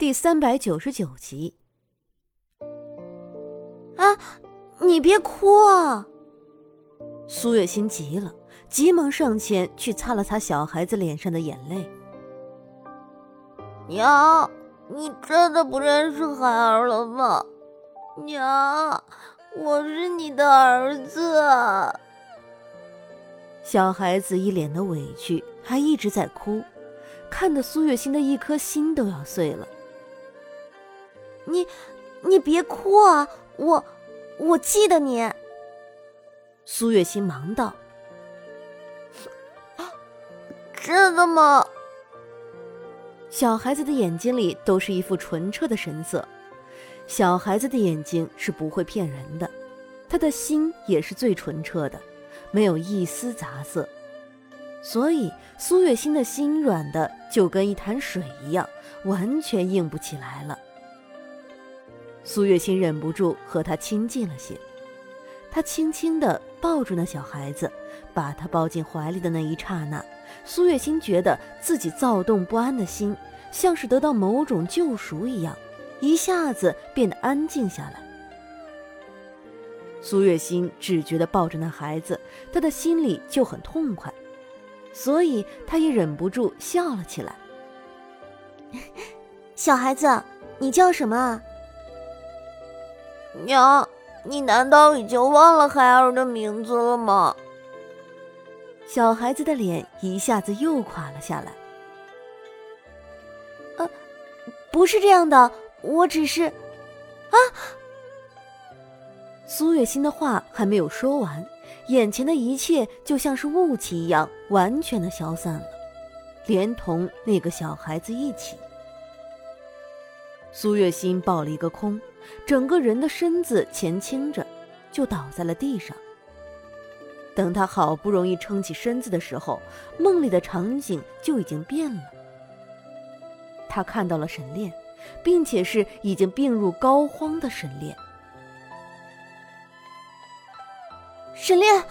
第三百九十九集。啊，你别哭啊！苏月心急了，急忙上前去擦了擦小孩子脸上的眼泪。娘，你真的不认识孩儿了吗？娘，我是你的儿子。小孩子一脸的委屈，还一直在哭，看得苏月心的一颗心都要碎了。你，你别哭啊！我，我记得你。苏月心忙道：“真的吗？”小孩子的眼睛里都是一副纯澈的神色。小孩子的眼睛是不会骗人的，他的心也是最纯澈的，没有一丝杂色。所以苏月心的心软的就跟一潭水一样，完全硬不起来了。苏月心忍不住和他亲近了些，他轻轻地抱住那小孩子，把他抱进怀里的那一刹那，苏月心觉得自己躁动不安的心像是得到某种救赎一样，一下子变得安静下来。苏月心只觉得抱着那孩子，他的心里就很痛快，所以他也忍不住笑了起来。小孩子，你叫什么啊？娘，你难道已经忘了孩儿的名字了吗？小孩子的脸一下子又垮了下来。呃，不是这样的，我只是……啊！苏月心的话还没有说完，眼前的一切就像是雾气一样，完全的消散了，连同那个小孩子一起。苏月心抱了一个空。整个人的身子前倾着，就倒在了地上。等他好不容易撑起身子的时候，梦里的场景就已经变了。他看到了沈炼，并且是已经病入膏肓的沈炼。沈炼，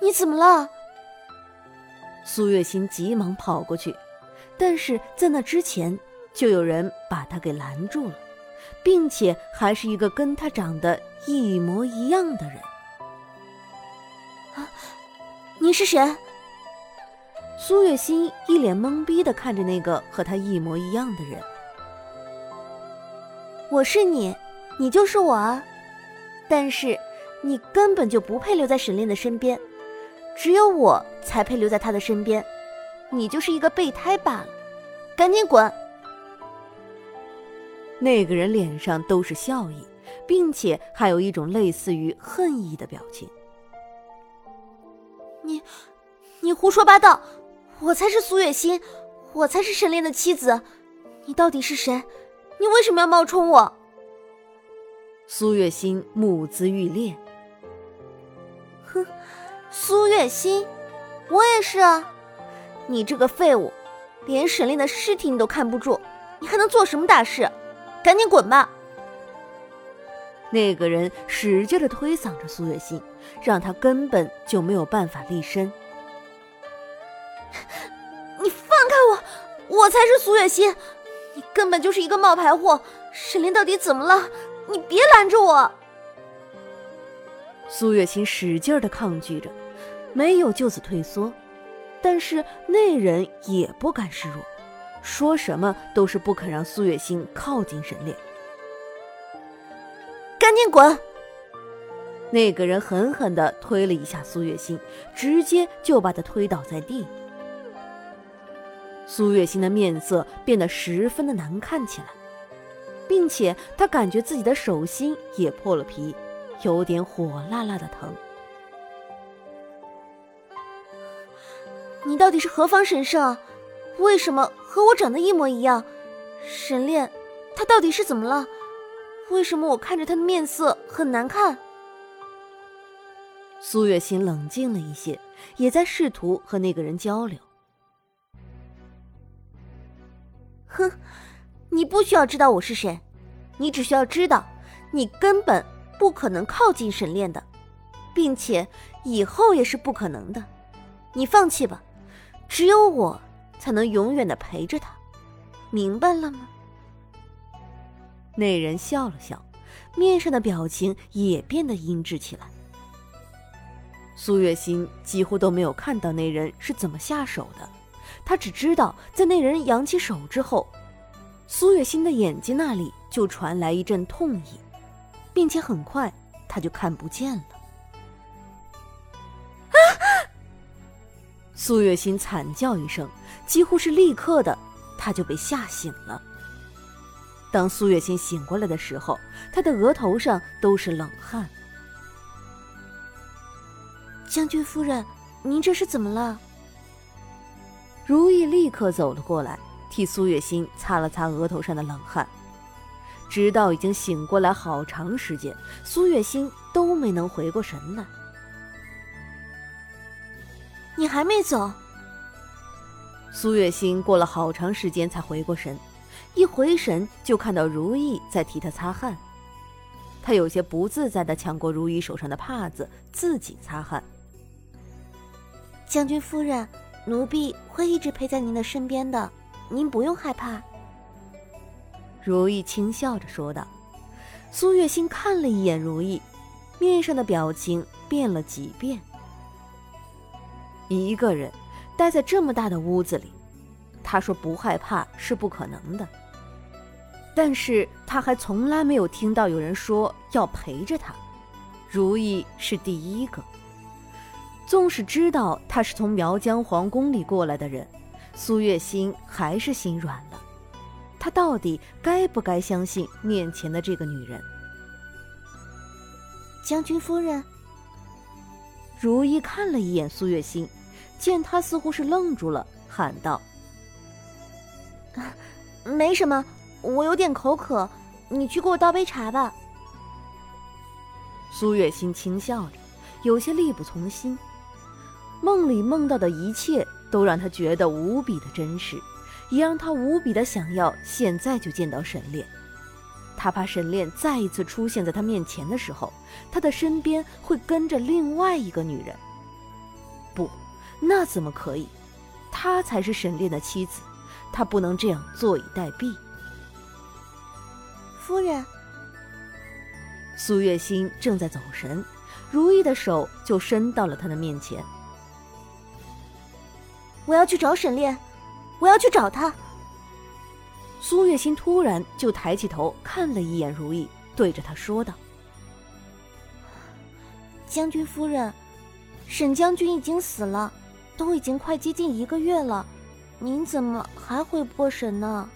你怎么了？苏月心急忙跑过去，但是在那之前，就有人把他给拦住了。并且还是一个跟他长得一模一样的人。啊，你是谁？苏月心一脸懵逼的看着那个和他一模一样的人。我是你，你就是我啊！但是你根本就不配留在沈炼的身边，只有我才配留在他的身边。你就是一个备胎罢了，赶紧滚！那个人脸上都是笑意，并且还有一种类似于恨意的表情。你，你胡说八道！我才是苏月心，我才是沈炼的妻子。你到底是谁？你为什么要冒充我？苏月心目眦欲裂。哼，苏月心，我也是啊。你这个废物，连沈炼的尸体你都看不住，你还能做什么大事？赶紧滚吧！那个人使劲的推搡着苏月心，让他根本就没有办法立身。你放开我！我才是苏月心，你根本就是一个冒牌货！沈林到底怎么了？你别拦着我！苏月心使劲的抗拒着，没有就此退缩，但是那人也不甘示弱。说什么都是不肯让苏月心靠近沈炼，赶紧滚！那个人狠狠的推了一下苏月心，直接就把他推倒在地。苏月心的面色变得十分的难看起来，并且他感觉自己的手心也破了皮，有点火辣辣的疼。你到底是何方神圣？为什么和我长得一模一样？沈炼，他到底是怎么了？为什么我看着他的面色很难看？苏月心冷静了一些，也在试图和那个人交流。哼，你不需要知道我是谁，你只需要知道，你根本不可能靠近沈炼的，并且以后也是不可能的。你放弃吧，只有我。才能永远的陪着他，明白了吗？那人笑了笑，面上的表情也变得阴鸷起来。苏月心几乎都没有看到那人是怎么下手的，他只知道在那人扬起手之后，苏月心的眼睛那里就传来一阵痛意，并且很快他就看不见了。苏月心惨叫一声，几乎是立刻的，他就被吓醒了。当苏月心醒过来的时候，她的额头上都是冷汗。将军夫人，您这是怎么了？如意立刻走了过来，替苏月心擦了擦额头上的冷汗。直到已经醒过来好长时间，苏月心都没能回过神来。你还没走？苏月心过了好长时间才回过神。一回神，就看到如意在替他擦汗。他有些不自在的抢过如意手上的帕子，自己擦汗。将军夫人，奴婢会一直陪在您的身边的，您不用害怕。如意轻笑着说道。苏月心看了一眼如意，面上的表情变了几变。一个人待在这么大的屋子里，他说不害怕是不可能的。但是他还从来没有听到有人说要陪着他，如意是第一个。纵使知道他是从苗疆皇宫里过来的人，苏月心还是心软了。他到底该不该相信面前的这个女人？将军夫人。如意看了一眼苏月心，见他似乎是愣住了，喊道：“没什么。”我有点口渴，你去给我倒杯茶吧。苏月心轻笑着，有些力不从心。梦里梦到的一切都让他觉得无比的真实，也让他无比的想要现在就见到沈炼。他怕沈炼再一次出现在他面前的时候，他的身边会跟着另外一个女人。不，那怎么可以？他才是沈炼的妻子，他不能这样坐以待毙。夫人，苏月心正在走神，如意的手就伸到了他的面前。我要去找沈炼，我要去找他。苏月心突然就抬起头看了一眼如意，对着他说道：“将军夫人，沈将军已经死了，都已经快接近一个月了，您怎么还回不过神呢？”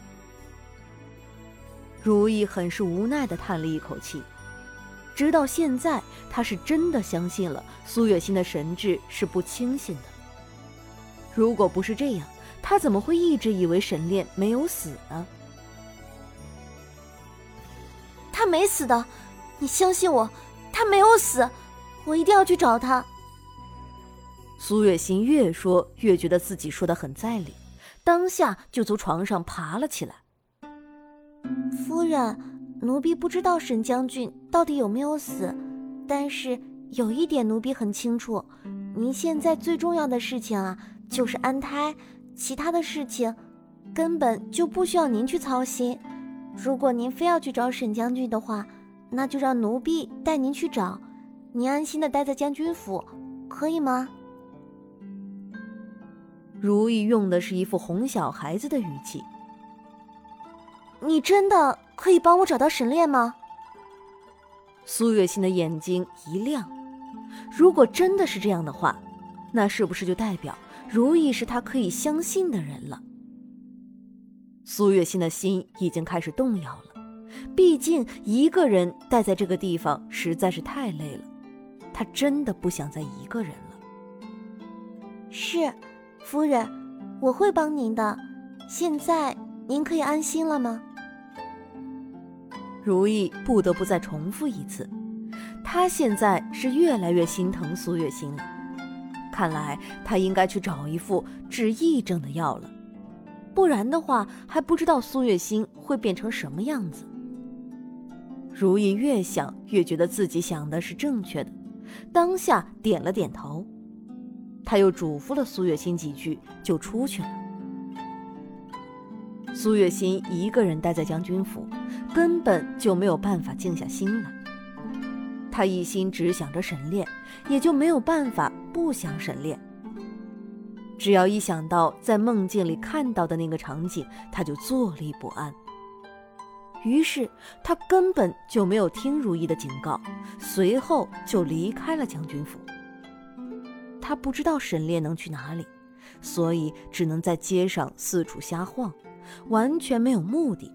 如意很是无奈的叹了一口气，直到现在，他是真的相信了苏月心的神智是不清醒的。如果不是这样，他怎么会一直以为沈炼没有死呢？没死的，你相信我，他没有死，我一定要去找他。苏月心越说越觉得自己说的很在理，当下就从床上爬了起来。夫人，奴婢不知道沈将军到底有没有死，但是有一点奴婢很清楚，您现在最重要的事情啊，就是安胎，其他的事情根本就不需要您去操心。如果您非要去找沈将军的话，那就让奴婢带您去找，您安心的待在将军府，可以吗？如意用的是一副哄小孩子的语气。你真的可以帮我找到沈炼吗？苏月心的眼睛一亮，如果真的是这样的话，那是不是就代表如意是他可以相信的人了？苏月心的心已经开始动摇了，毕竟一个人待在这个地方实在是太累了，她真的不想再一个人了。是，夫人，我会帮您的。现在您可以安心了吗？如意不得不再重复一次，她现在是越来越心疼苏月心了。看来她应该去找一副治癔症的药了，不然的话还不知道苏月心会变成什么样子。如意越想越觉得自己想的是正确的，当下点了点头。他又嘱咐了苏月心几句，就出去了。苏月心一个人待在将军府，根本就没有办法静下心来。他一心只想着沈炼，也就没有办法不想沈炼。只要一想到在梦境里看到的那个场景，他就坐立不安。于是他根本就没有听如意的警告，随后就离开了将军府。他不知道沈炼能去哪里，所以只能在街上四处瞎晃，完全没有目的。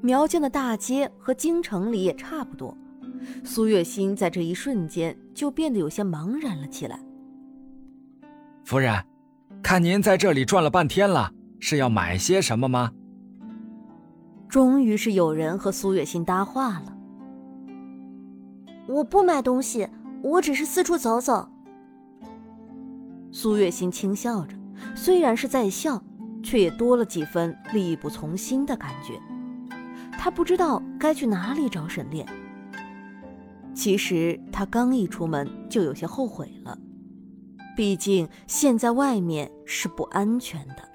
苗疆的大街和京城里也差不多，苏月心在这一瞬间就变得有些茫然了起来。夫人，看您在这里转了半天了，是要买些什么吗？终于是有人和苏月心搭话了。我不买东西，我只是四处走走。苏月心轻笑着，虽然是在笑，却也多了几分力不从心的感觉。他不知道该去哪里找沈炼。其实他刚一出门就有些后悔了，毕竟现在外面是不安全的。